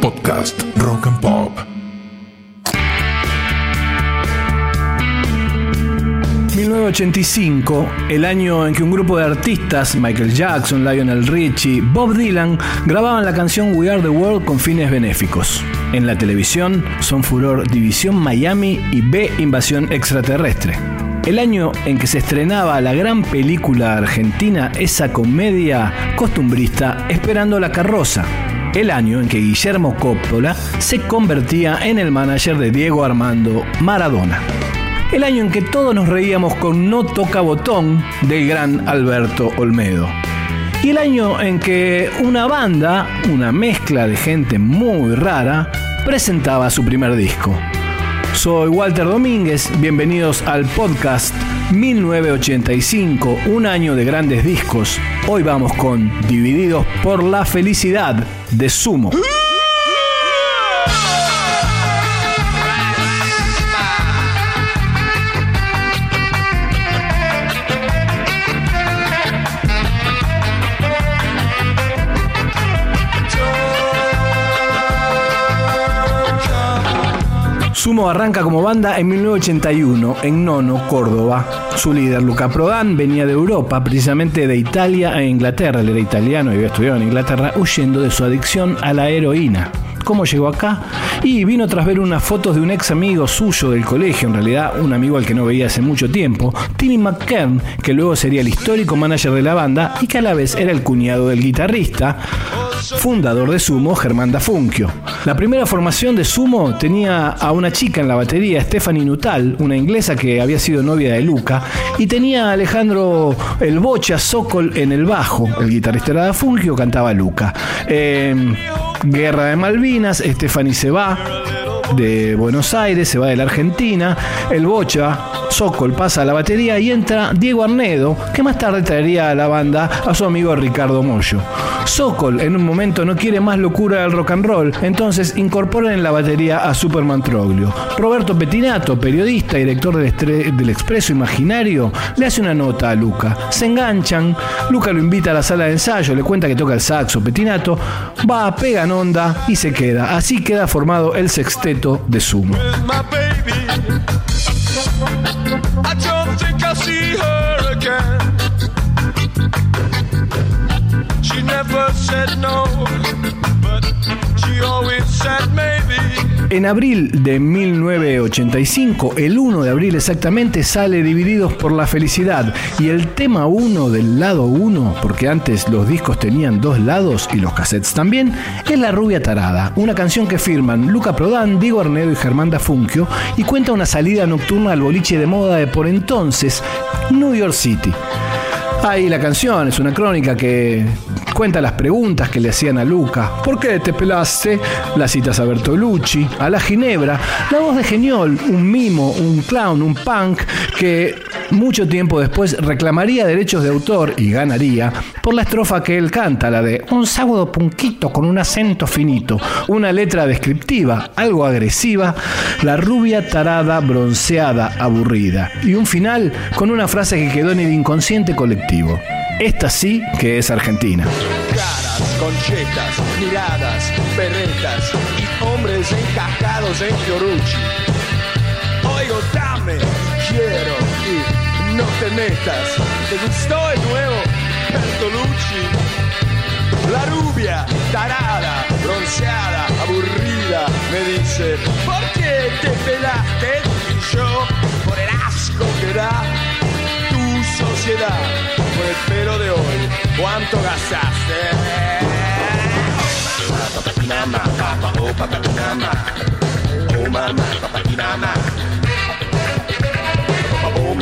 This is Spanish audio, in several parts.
Podcast Rock and Pop. 1985, el año en que un grupo de artistas, Michael Jackson, Lionel Richie, Bob Dylan, grababan la canción We Are the World con fines benéficos. En la televisión son furor División Miami y B Invasión Extraterrestre. El año en que se estrenaba la gran película argentina, esa comedia costumbrista Esperando la carroza. El año en que Guillermo Coppola se convertía en el manager de Diego Armando Maradona el año en que todos nos reíamos con No Toca Botón del gran Alberto Olmedo. Y el año en que una banda, una mezcla de gente muy rara, presentaba su primer disco. Soy Walter Domínguez, bienvenidos al podcast 1985, un año de grandes discos. Hoy vamos con Divididos por la Felicidad de Sumo. Sumo arranca como banda en 1981 en Nono, Córdoba. Su líder, Luca Prodan, venía de Europa, precisamente de Italia e Inglaterra. Él era italiano y había estudiado en Inglaterra, huyendo de su adicción a la heroína. ¿Cómo llegó acá? Y vino tras ver unas fotos de un ex amigo suyo del colegio, en realidad un amigo al que no veía hace mucho tiempo, Timmy McKern, que luego sería el histórico manager de la banda y que a la vez era el cuñado del guitarrista, fundador de Sumo, Germán Dafunquio. La primera formación de Sumo tenía a una chica en la batería, Stephanie Nutal, una inglesa que había sido novia de Luca, y tenía a Alejandro El Bocha Sokol en el bajo. El guitarrista era Dafunquio, cantaba Luca. Em, Guerra de Malvinas, Stephanie se va de Buenos Aires, se va de la Argentina, el Bocha, Sokol pasa a la batería y entra Diego Arnedo, que más tarde traería a la banda a su amigo Ricardo Mollo. Sokol en un momento no quiere más locura del rock and roll, entonces incorporan en la batería a Superman Troglio. Roberto Petinato, periodista y director del, del Expreso Imaginario, le hace una nota a Luca. Se enganchan, Luca lo invita a la sala de ensayo, le cuenta que toca el saxo, Petinato va, pega en onda y se queda. Así queda formado el sexteto de Sumo. I don't think I'll see her again. She never said no, but she always said maybe. En abril de 1985, el 1 de abril exactamente, sale Divididos por la Felicidad y el tema 1 del lado 1, porque antes los discos tenían dos lados y los cassettes también, es La Rubia Tarada, una canción que firman Luca Prodan, Diego Arnedo y Germán Dafunquio y cuenta una salida nocturna al boliche de moda de por entonces New York City. Ahí la canción es una crónica que cuenta las preguntas que le hacían a Luca. ¿Por qué te pelaste? Las citas a Bertolucci, a la Ginebra, la voz de Geniol, un mimo, un clown, un punk que mucho tiempo después reclamaría derechos de autor y ganaría por la estrofa que él canta, la de un sábado punquito con un acento finito, una letra descriptiva, algo agresiva, la rubia tarada, bronceada, aburrida, y un final con una frase que quedó en el inconsciente colectivo. Esta sí que es Argentina. Caras, conchetas, miradas, perretas y hombres encajados en Fiorucci. Dame, quiero no te metas. ¿Te gustó el nuevo Bertolucci? La rubia, tarada, bronceada, aburrida, me dice, ¿por qué te pelaste? Y yo, por el asco que da tu sociedad por el pelo de hoy. ¿Cuánto gastaste?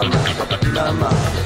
Una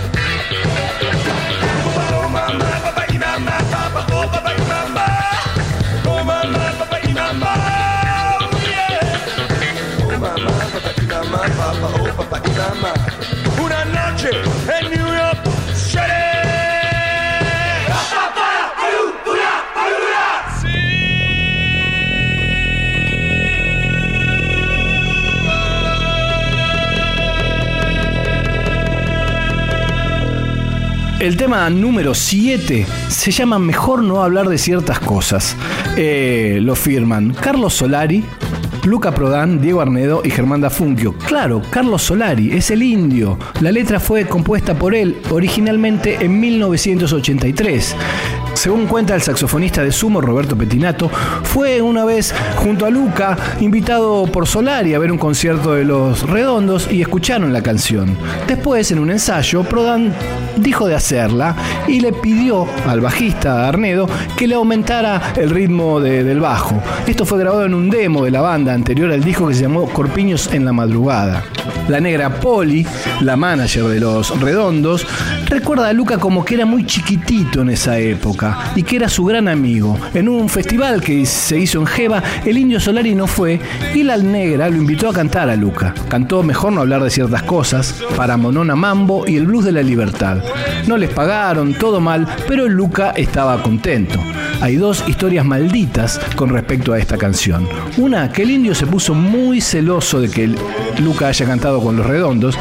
tema número 7 se llama Mejor no hablar de ciertas cosas. Eh, lo firman Carlos Solari, Luca Prodan, Diego Arnedo y Germán Dafunquio. Claro, Carlos Solari es el indio. La letra fue compuesta por él originalmente en 1983. Según cuenta el saxofonista de Sumo, Roberto Petinato, fue una vez junto a Luca invitado por Solari a ver un concierto de Los Redondos y escucharon la canción. Después, en un ensayo, Prodan dijo de hacerla y le pidió al bajista Arnedo que le aumentara el ritmo de- del bajo. Esto fue grabado en un demo de la banda anterior al disco que se llamó Corpiños en la madrugada. La negra Polly, la manager de los Redondos, recuerda a Luca como que era muy chiquitito en esa época y que era su gran amigo. En un festival que se hizo en Jeva, el indio Solari no fue y la negra lo invitó a cantar a Luca. Cantó Mejor no hablar de ciertas cosas, para Monona Mambo y el Blues de la Libertad. No les pagaron, todo mal, pero Luca estaba contento. Hay dos historias malditas con respecto a esta canción. Una, que el indio se puso muy celoso de que Luca haya cantado con los redondos,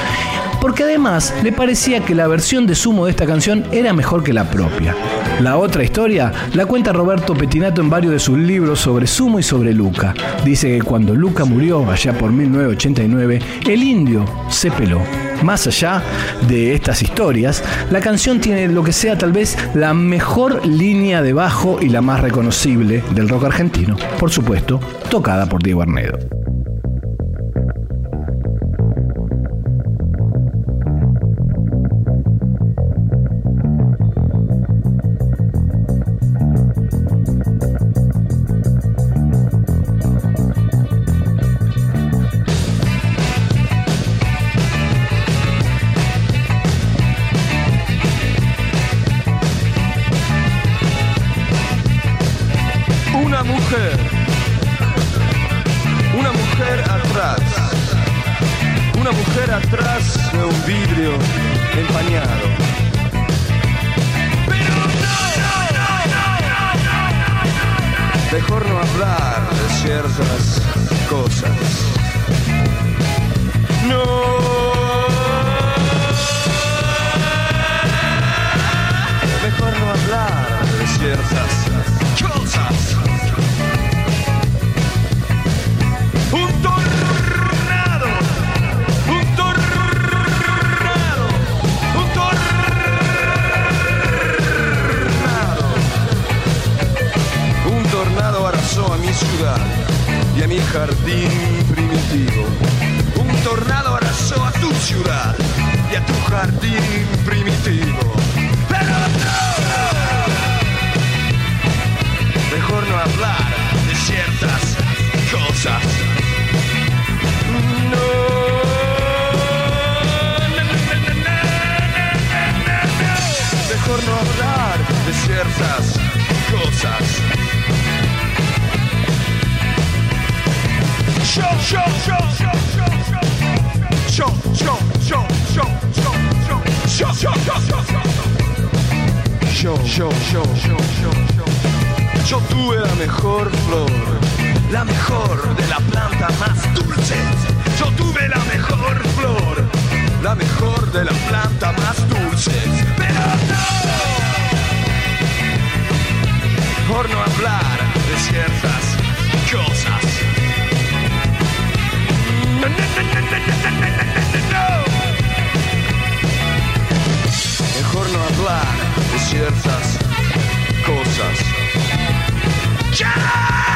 porque además le parecía que la versión de sumo de esta canción era mejor que la propia. La otra historia la cuenta Roberto Petinato en varios de sus libros sobre Sumo y sobre Luca. Dice que cuando Luca murió allá por 1989, el indio se peló. Más allá de estas historias, la canción tiene lo que sea tal vez la mejor línea de bajo y la más reconocible del rock argentino. Por supuesto, tocada por Diego Arnedo. Yo, yo, yo, yo, yo, yo tuve la mejor flor, la mejor de la planta más dulce. Yo tuve la mejor flor, la mejor de la planta más dulce. Pero no, por no hablar de ciertas cosas. Mejor no hablar de ciertas cosas. Saltando,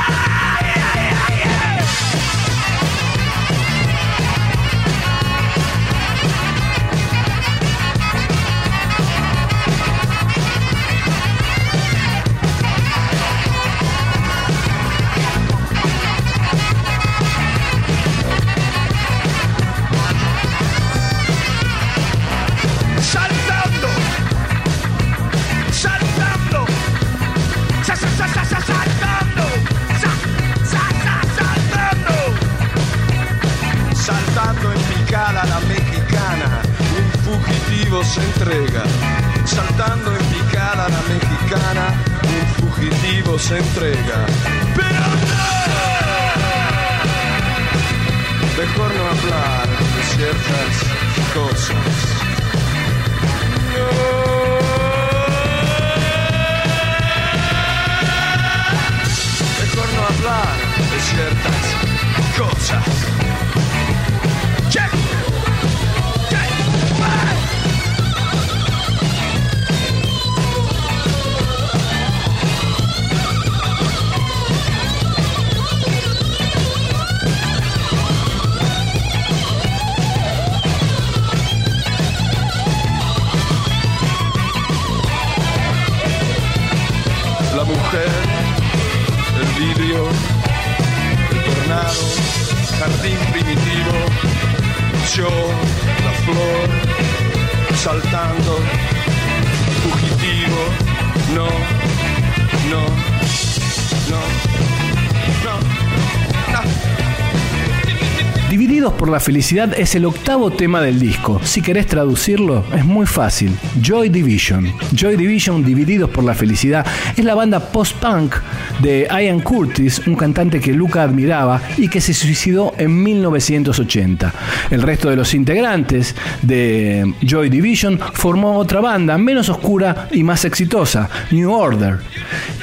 la felicidad es el octavo tema del disco. Si querés traducirlo, es muy fácil. Joy Division. Joy Division, Divididos por la felicidad, es la banda post-punk de Ian Curtis, un cantante que Luca admiraba y que se suicidó en 1980. El resto de los integrantes de Joy Division formó otra banda menos oscura y más exitosa, New Order.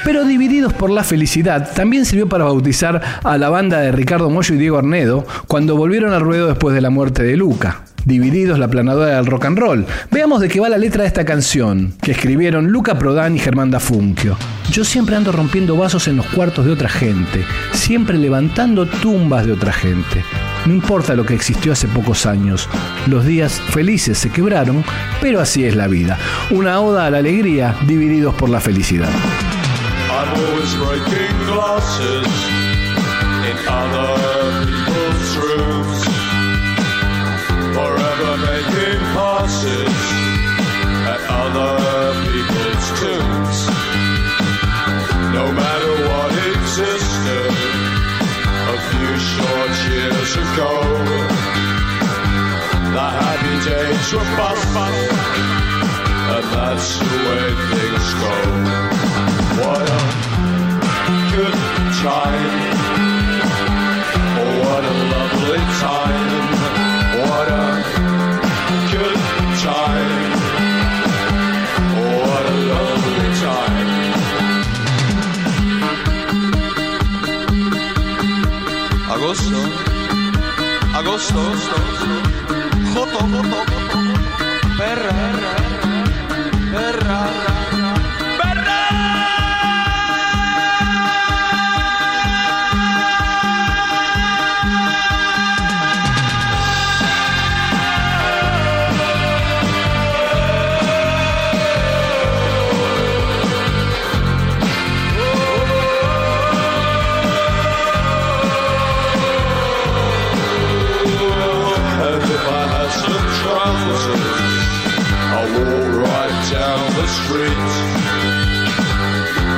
Pero Divididos por la felicidad también sirvió para bautizar a la banda de Ricardo Mollo y Diego Arnedo cuando volvieron al ruedo después de la muerte de Luca. Divididos la planadora del rock and roll. Veamos de qué va la letra de esta canción, que escribieron Luca Prodan y Germán Dafunquio. Yo siempre ando rompiendo vasos en los cuartos de otra gente, siempre levantando tumbas de otra gente. No importa lo que existió hace pocos años, los días felices se quebraron, pero así es la vida. Una oda a la alegría, divididos por la felicidad. Short years ago, the happy days were past, and that's the way things go. What a good time. Oh, what a lovely time. stop, stop, stop. Hop, hop. Trousers, I walk right down the street.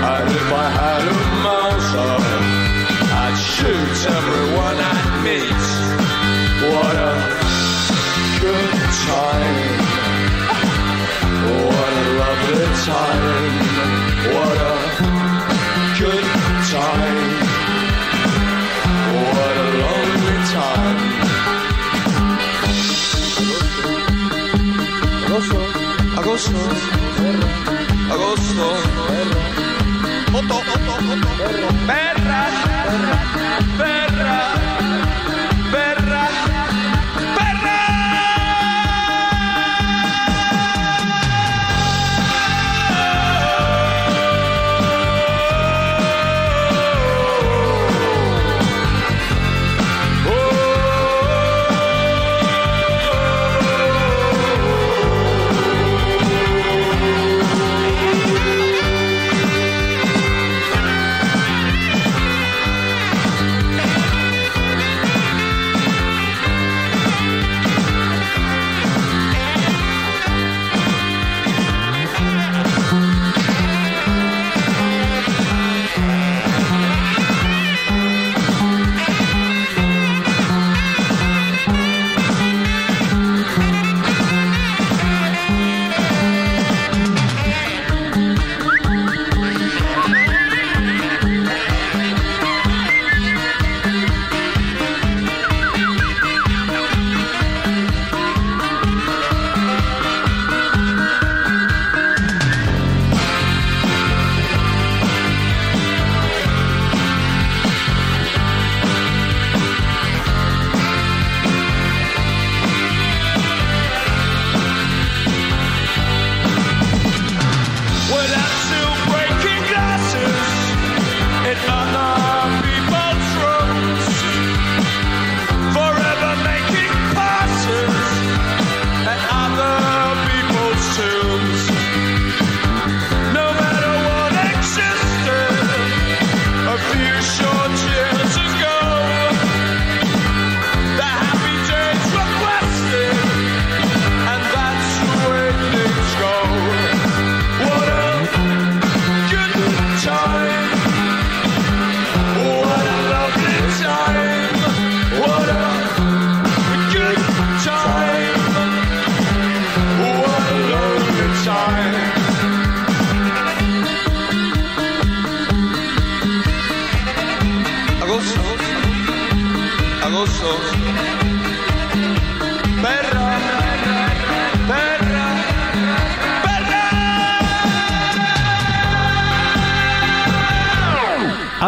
And if I had a agosto, agosto,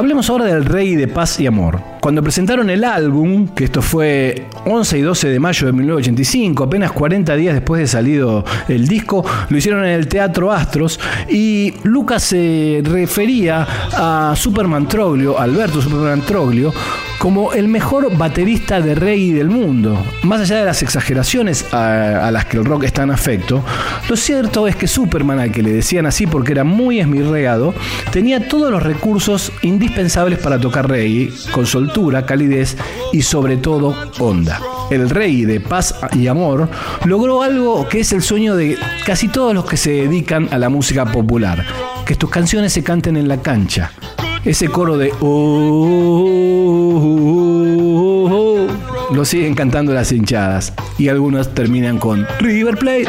Hablemos ahora del Rey de Paz y Amor. Cuando presentaron el álbum, que esto fue 11 y 12 de mayo de 1985, apenas 40 días después de salido el disco, lo hicieron en el Teatro Astros y Lucas se refería a Superman Troglio, Alberto Superman Troglio, como el mejor baterista de reggae del mundo. Más allá de las exageraciones a, las que el rock está en afecto, lo cierto es que Superman, al que le decían así porque era muy esmirreado, tenía todos los recursos indispensables para tocar reggae, con soltura, calidez y sobre todo onda. El rey de paz y amor logró algo que es el sueño de casi todos los que se dedican a la música popular, que tus canciones se canten en la cancha. Ese coro de oh, oh, oh, oh, lo siguen cantando las hinchadas y algunos terminan con River Plate.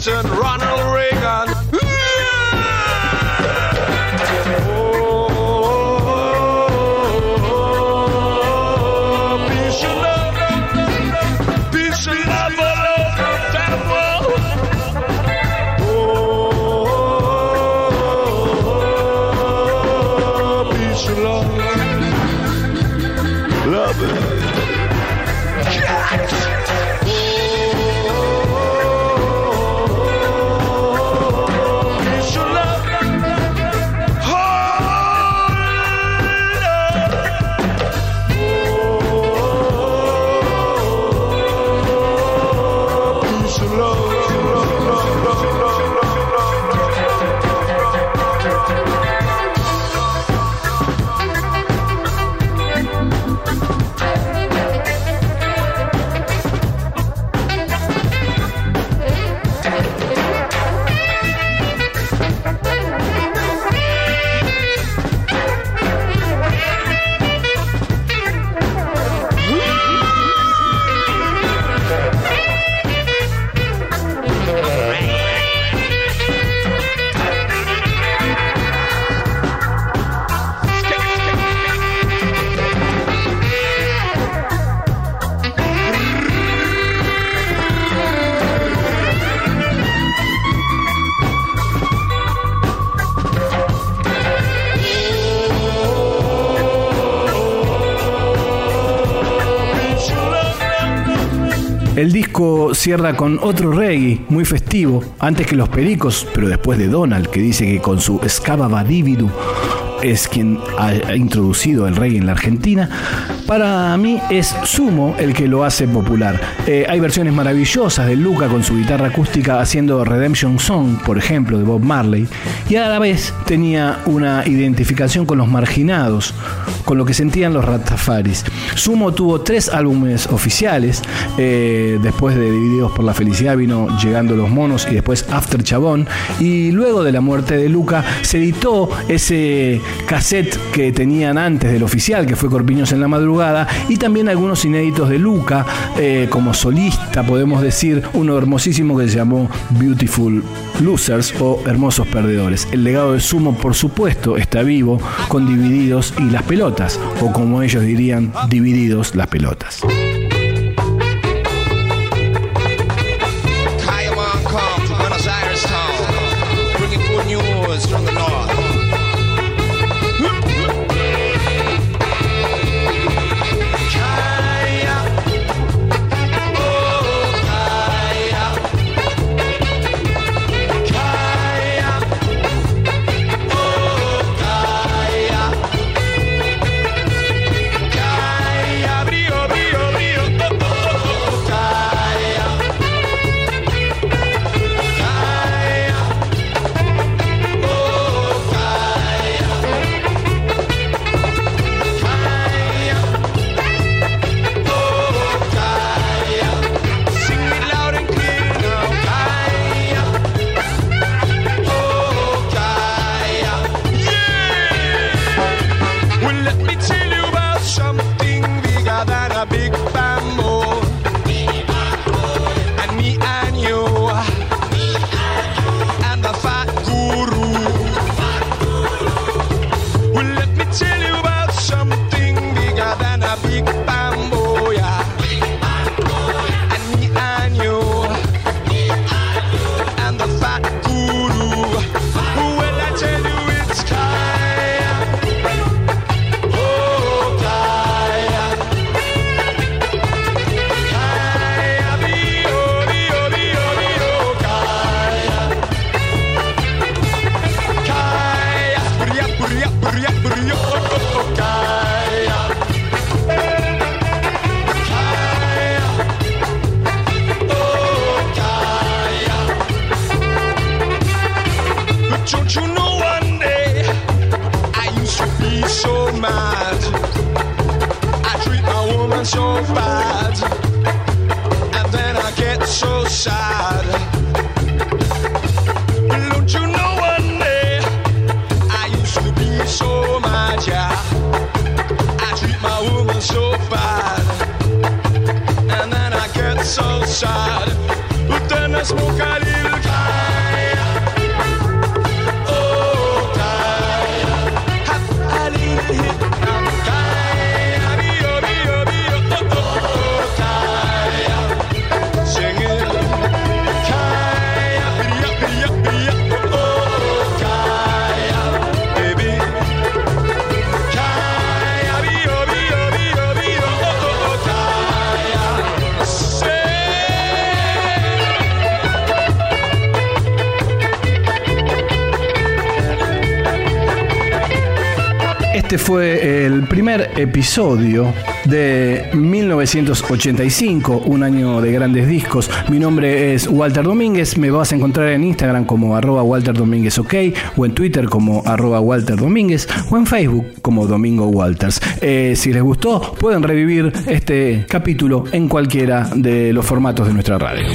Captain Ronald cierra con otro reggae muy festivo, antes que los Pericos, pero después de Donald, que dice que con su Scababa Dividu es quien ha introducido el reggae en la Argentina. Para mí es Sumo el que lo hace popular. Eh, hay versiones maravillosas de Luca con su guitarra acústica haciendo Redemption Song, por ejemplo, de Bob Marley, y a la vez tenía una identificación con los marginados, con lo que sentían los Ratafaris. Sumo tuvo tres álbumes oficiales, eh, después de Divididos por la Felicidad vino Llegando los Monos y después After Chabón, y luego de la muerte de Luca se editó ese cassette que tenían antes del oficial, que fue Corpiños en la Madrugada, y también algunos inéditos de Luca, eh, como solista, podemos decir, uno hermosísimo que se llamó Beautiful Losers o Hermosos Perdedores. El legado de Sumo, por supuesto, está vivo con Divididos y las pelotas, o como ellos dirían, Divididos las pelotas. Fue el primer episodio de 1985, un año de grandes discos. Mi nombre es Walter Domínguez, me vas a encontrar en Instagram como arroba Walter Domínguez OK, o en Twitter como arroba Walter Domínguez, o en Facebook como Domingo Walters. Eh, si les gustó, pueden revivir este capítulo en cualquiera de los formatos de nuestra radio.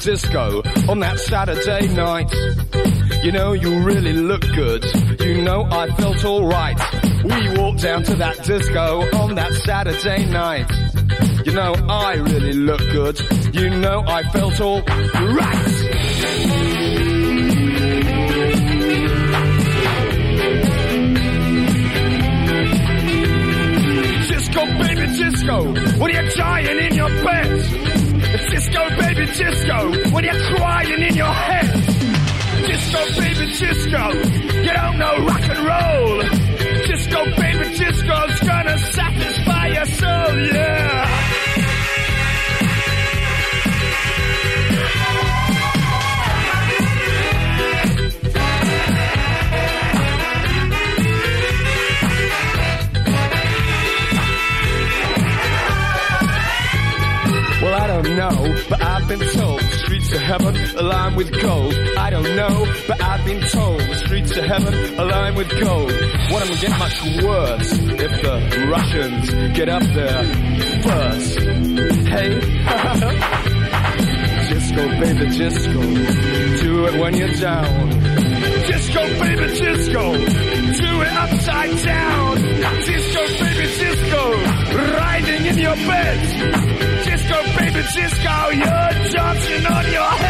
Disco on that Saturday night. You know, you really look good. You know, I felt alright. We walked down to that disco on that Saturday night. You know, I really look good. You know, I felt all right. Disco, baby, disco. When you're dying in your bed. Disco baby disco, when you're crying in your head. Disco baby disco, you don't know rock and roll. Disco baby disco's gonna satisfy your soul, yeah. Don't know, but I've been told the streets of heaven lined with gold. I don't know, but I've been told the streets of heaven lined with gold. What am get much worse if the Russians get up there first. Hey, disco baby disco, do it when you're down. Disco baby disco, do it upside down. Disco baby disco, riding in your bed. Baby, you're dancing on your head,